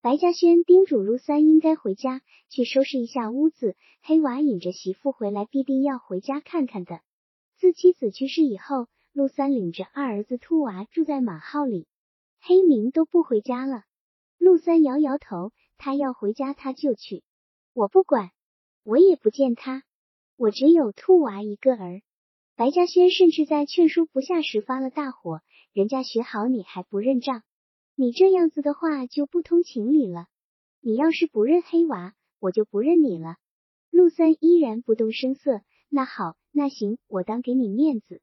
白嘉轩叮嘱陆三应该回家去收拾一下屋子。黑娃引着媳妇回来，必定要回家看看的。自妻子去世以后，陆三领着二儿子兔娃住在马号里，黑明都不回家了。陆三摇摇头，他要回家他就去，我不管，我也不见他。我只有兔娃一个儿。白嘉轩甚至在劝说不下时发了大火。人家学好你还不认账，你这样子的话就不通情理了。你要是不认黑娃，我就不认你了。陆三依然不动声色。那好，那行，我当给你面子。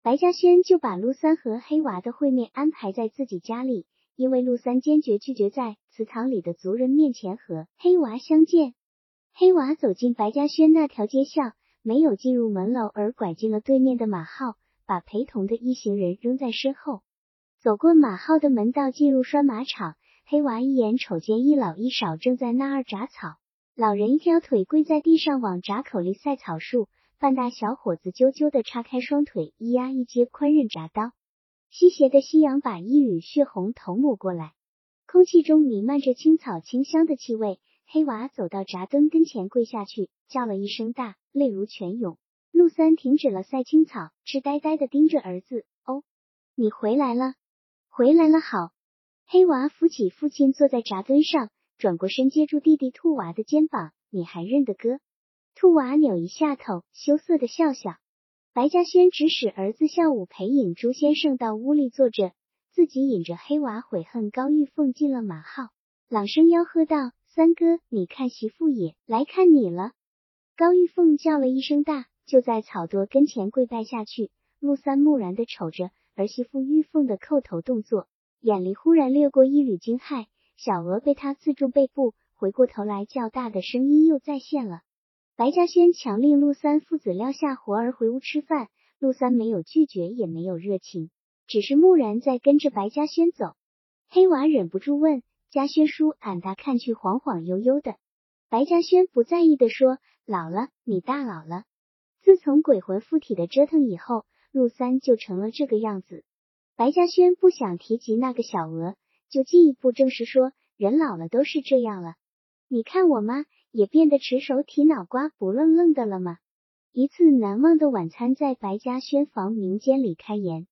白嘉轩就把陆三和黑娃的会面安排在自己家里，因为陆三坚决拒绝在祠堂里的族人面前和黑娃相见。黑娃走进白嘉轩那条街巷，没有进入门楼，而拐进了对面的马号。把陪同的一行人扔在身后，走过马号的门道，进入拴马场。黑娃一眼瞅见一老一少正在那儿铡草，老人一条腿跪在地上往铡口里塞草树，半大小伙子啾啾的叉开双腿，一压一接宽刃铡刀。西斜的夕阳把一缕血红头抹过来，空气中弥漫着青草清香的气味。黑娃走到闸墩跟前，跪下去，叫了一声大，泪如泉涌。陆三停止了塞青草，痴呆呆的盯着儿子。哦，你回来了，回来了，好。黑娃扶起父亲，坐在闸墩上，转过身接住弟弟兔娃的肩膀。你还认得哥？兔娃扭一下头，羞涩的笑笑。白嘉轩指使儿子孝武陪引朱先生到屋里坐着，自己引着黑娃悔恨高玉凤进了马号，朗声吆喝道：“三哥，你看媳妇也来看你了。”高玉凤叫了一声大。就在草垛跟前跪拜下去，陆三木然的瞅着儿媳妇玉凤的叩头动作，眼里忽然掠过一缕惊骇。小娥被他刺住背部，回过头来，较大的声音又再现了。白嘉轩强令陆三父子撂下活儿回屋吃饭，陆三没有拒绝，也没有热情，只是木然在跟着白嘉轩走。黑娃忍不住问：“嘉轩叔，俺大看去晃晃悠悠的。”白嘉轩不在意的说：“老了，你大老了。”自从鬼魂附体的折腾以后，陆三就成了这个样子。白嘉轩不想提及那个小娥，就进一步证实说，人老了都是这样了。你看我妈也变得持手提脑瓜，不愣愣的了吗？一次难忘的晚餐在白嘉轩房民间里开言，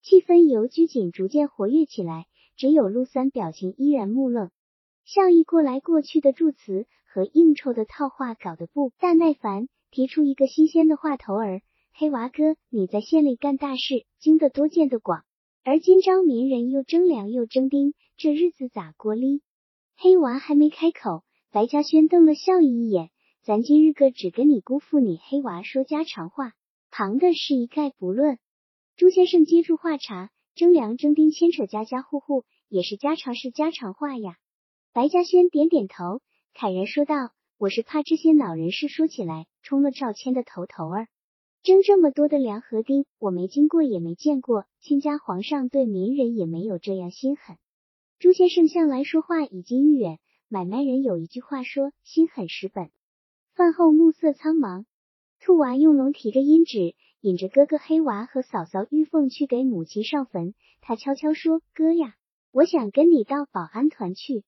气氛由拘谨逐渐活跃起来。只有陆三表情依然木愣，笑意过来过去的祝词和应酬的套话搞得不大耐烦。提出一个新鲜的话头儿，黑娃哥，你在县里干大事，经得多见得广，而今朝民人又征粮又征丁，这日子咋过哩？黑娃还没开口，白嘉轩瞪了笑意一眼，咱今日个只跟你姑父你黑娃说家常话，旁的是一概不论。朱先生接住话茬，征粮征丁牵扯家家户户，也是家常事家常话呀。白嘉轩点点头，慨然说道：“我是怕这些老人事说起来冲了赵谦的头头儿。征这么多的粮和丁，我没经过也没见过，亲家皇上对民人也没有这样心狠。朱先生向来说话已经愈远，买卖人有一句话说：心狠实本。饭后暮色苍茫，兔娃用龙提着阴纸，引着哥哥黑娃和嫂嫂玉凤去给母亲上坟。他悄悄说：“哥呀，我想跟你到保安团去。”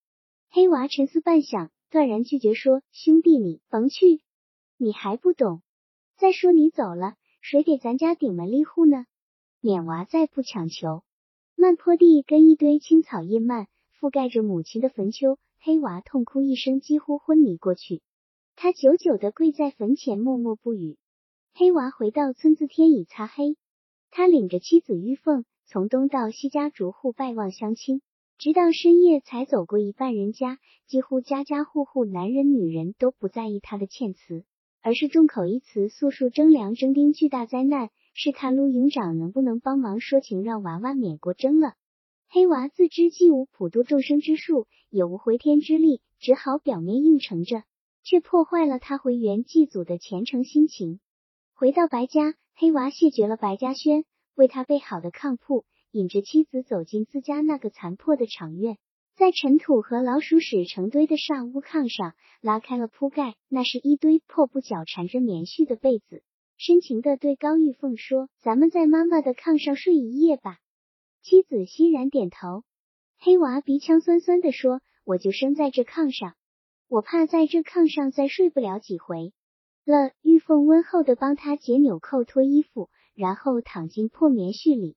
黑娃沉思半晌，断然拒绝说：“兄弟，你甭去，你还不懂。再说你走了，谁给咱家顶门立户呢？免娃再不强求。”漫坡地跟一堆青草叶蔓覆盖着母亲的坟丘，黑娃痛哭一声，几乎昏迷过去。他久久的跪在坟前，默默不语。黑娃回到村子，天已擦黑。他领着妻子玉凤，从东到西家逐户拜望乡亲。直到深夜才走过一半人家，几乎家家户户男人女人都不在意他的歉词，而是众口一词诉说征粮征兵巨大灾难，试探陆营长能不能帮忙说情，让娃娃免过征了。黑娃自知既无普度众生之术，也无回天之力，只好表面应承着，却破坏了他回原祭祖的虔诚心情。回到白家，黑娃谢绝了白嘉轩为他备好的炕铺。引着妻子走进自家那个残破的长院，在尘土和老鼠屎成堆的上屋炕上拉开了铺盖，那是一堆破布脚缠着棉絮的被子，深情的对高玉凤说：“咱们在妈妈的炕上睡一夜吧。”妻子欣然点头。黑娃鼻腔酸酸的说：“我就生在这炕上，我怕在这炕上再睡不了几回了。”玉凤温厚的帮他解纽扣、脱衣服，然后躺进破棉絮里。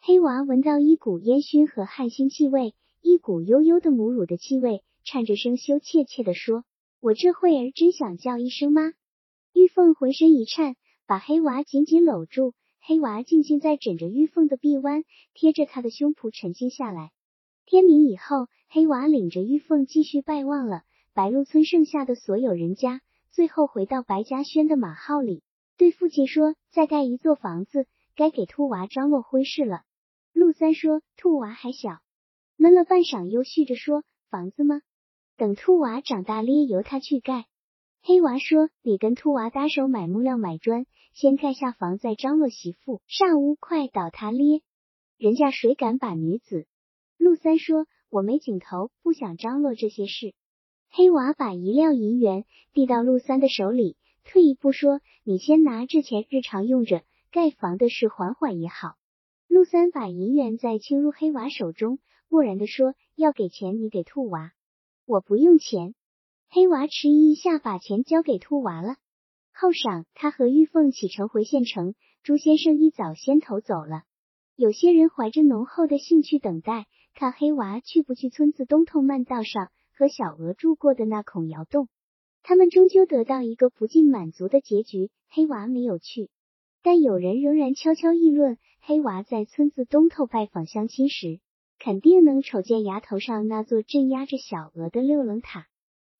黑娃闻到一股烟熏和汗腥气味，一股悠悠的母乳的气味，颤着声羞怯怯的说：“我这会儿真想叫一声妈。”玉凤浑身一颤，把黑娃紧紧搂住。黑娃静静在枕着玉凤的臂弯，贴着她的胸脯沉静下来。天明以后，黑娃领着玉凤继续拜望了白鹿村剩下的所有人家，最后回到白嘉轩的马号里，对父亲说：“再盖一座房子，该给兔娃张罗婚事了。”陆三说：“兔娃还小。”闷了半晌，又续着说：“房子吗？等兔娃长大咧，由他去盖。”黑娃说：“你跟兔娃搭手买木料买砖，先盖下房，再张罗媳妇上屋，快倒他咧。人家谁敢把女子？”陆三说：“我没井头，不想张罗这些事。”黑娃把一料银元递到陆三的手里，退一步说：“你先拿这钱日常用着，盖房的事缓缓也好。”陆三把银元再倾入黑娃手中，漠然的说：“要给钱，你给兔娃，我不用钱。”黑娃迟疑一下，把钱交给兔娃了。后晌，他和玉凤启程回县城，朱先生一早先头走了。有些人怀着浓厚的兴趣等待，看黑娃去不去村子东头慢道上和小娥住过的那孔窑洞。他们终究得到一个不尽满足的结局，黑娃没有去。但有人仍然悄悄议论，黑娃在村子东头拜访乡亲时，肯定能瞅见崖头上那座镇压着小娥的六棱塔。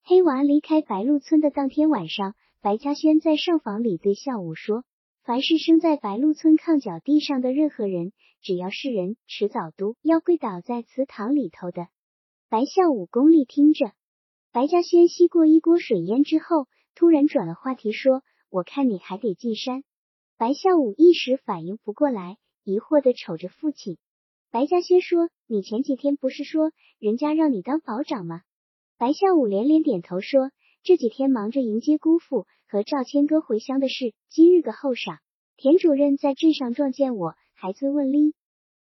黑娃离开白鹿村的当天晚上，白嘉轩在上房里对孝武说：“凡是生在白鹿村炕脚地上的任何人，只要是人，迟早都要跪倒在祠堂里头的。”白孝武功力听着，白嘉轩吸过一锅水烟之后，突然转了话题说：“我看你还得进山。”白孝武一时反应不过来，疑惑的瞅着父亲。白嘉轩说：“你前几天不是说人家让你当保长吗？”白孝武连连点头说：“这几天忙着迎接姑父和赵谦哥回乡的事。今日个后晌，田主任在镇上撞见我，还催问哩，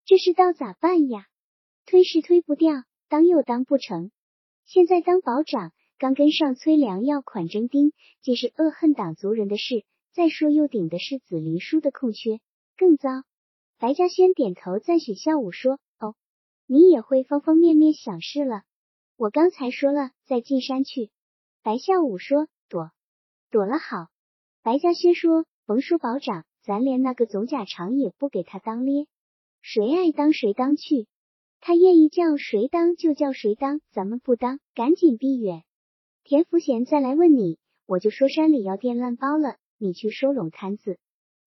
这事倒咋办呀？推是推不掉，当又当不成。现在当保长，刚跟上催粮要款征丁，既是恶恨党族人的事。”再说，又顶的是子离书的空缺，更糟。白嘉轩点头赞许孝武说：“哦，你也会方方面面想事了。我刚才说了，再进山去。”白孝武说：“躲，躲了好。”白嘉轩说：“甭说保长，咱连那个总甲长也不给他当咧，谁爱当谁当去。他愿意叫谁当就叫谁当，咱们不当，赶紧避远。田福贤再来问你，我就说山里要店烂包了。”你去收拢摊子。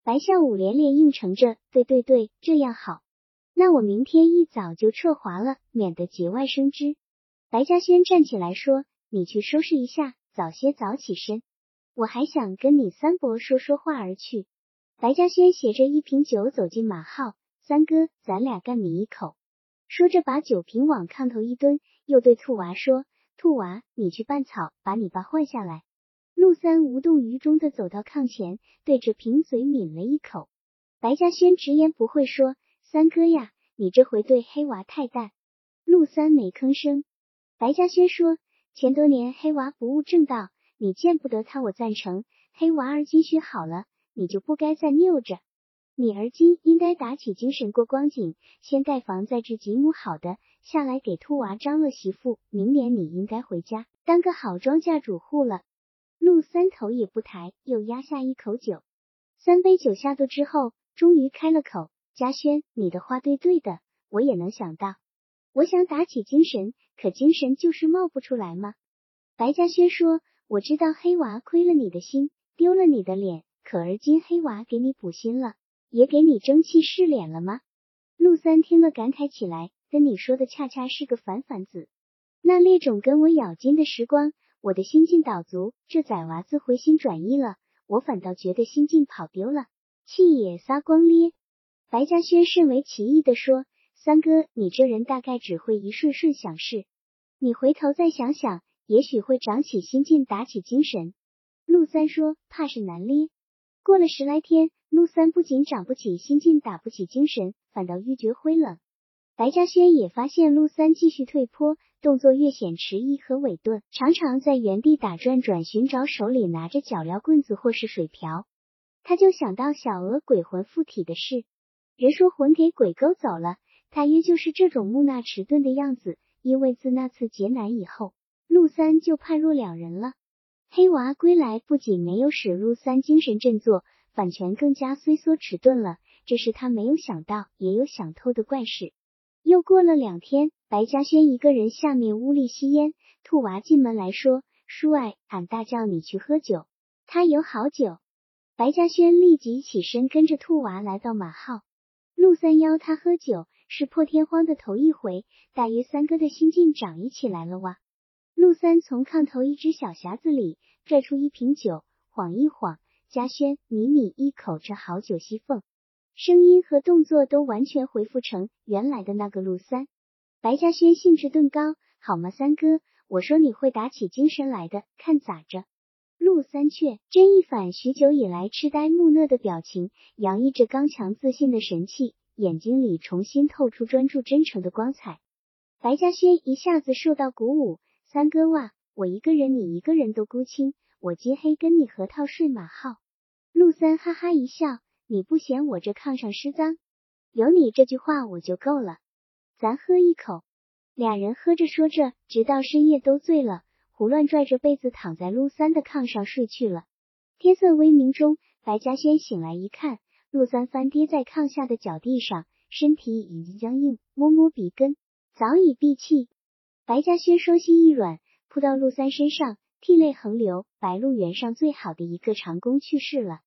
白孝武连连应承着，对对对，这样好。那我明天一早就撤华了，免得节外生枝。白嘉轩站起来说：“你去收拾一下，早些早起身。我还想跟你三伯说说话而去。”白嘉轩携着一瓶酒走进马号，三哥，咱俩干你一口。说着把酒瓶往炕头一蹲，又对兔娃说：“兔娃，你去拌草，把你爸换下来。”陆三无动于衷的走到炕前，对着瓶嘴抿了一口。白嘉轩直言不讳说：“三哥呀，你这回对黑娃太淡。”陆三没吭声。白嘉轩说：“前多年黑娃不务正道，你见不得他，我赞成。黑娃儿今学好了。”你就不该再拗着，你而今应该打起精神过光景，先盖房再置几亩好的下来给兔娃张罗媳妇。明年你应该回家当个好庄稼主户了。陆三头也不抬，又压下一口酒。三杯酒下肚之后，终于开了口：“嘉轩，你的话对对的，我也能想到。我想打起精神，可精神就是冒不出来吗？”白嘉轩说：“我知道黑娃亏了你的心，丢了你的脸。”可而今黑娃给你补心了，也给你争气试脸了吗？陆三听了感慨起来，跟你说的恰恰是个反反子。那烈种跟我咬金的时光，我的心境倒足，这崽娃子回心转意了，我反倒觉得心境跑丢了，气也撒光咧。白嘉轩甚为奇异的说：“三哥，你这人大概只会一顺顺想事，你回头再想想，也许会长起心劲，打起精神。”陆三说：“怕是难咧。”过了十来天，陆三不仅长不起心劲，打不起精神，反倒愈觉灰冷。白嘉轩也发现陆三继续退坡，动作越显迟疑和委顿，常常在原地打转转，寻找手里拿着脚镣棍子或是水瓢。他就想到小娥鬼魂附体的事，人说魂给鬼勾走了，大约就是这种木讷迟钝的样子。因为自那次劫难以后，陆三就判若两人了。黑娃归来不仅没有使陆三精神振作，反全更加虽缩迟钝了。这是他没有想到，也有想透的怪事。又过了两天，白嘉轩一个人下面屋里吸烟，兔娃进门来说：“叔爱，俺大叫你去喝酒。”他有好酒。白嘉轩立即起身，跟着兔娃来到马号。陆三邀他喝酒，是破天荒的头一回，大约三哥的心境长一起来了哇。陆三从炕头一只小匣子里拽出一瓶酒，晃一晃，嘉轩抿抿一口，这好酒吸缝，声音和动作都完全恢复成原来的那个陆三。白嘉轩兴致顿高，好吗，三哥？我说你会打起精神来的，看咋着？陆三却真一反许久以来痴呆木讷的表情，洋溢着刚强自信的神气，眼睛里重新透出专注真诚的光彩。白嘉轩一下子受到鼓舞。三哥哇，我一个人，你一个人都孤清，我今黑跟你合套睡马号。陆三哈哈一笑，你不嫌我这炕上湿脏？有你这句话我就够了。咱喝一口。俩人喝着说着，直到深夜都醉了，胡乱拽着被子躺在陆三的炕上睡去了。天色微明中，白嘉轩醒来一看，陆三翻跌在炕下的脚地上，身体已经僵硬，摸摸鼻根，早已闭气。白嘉轩双膝一软，扑到陆三身上，涕泪横流。白鹿原上最好的一个长工去世了。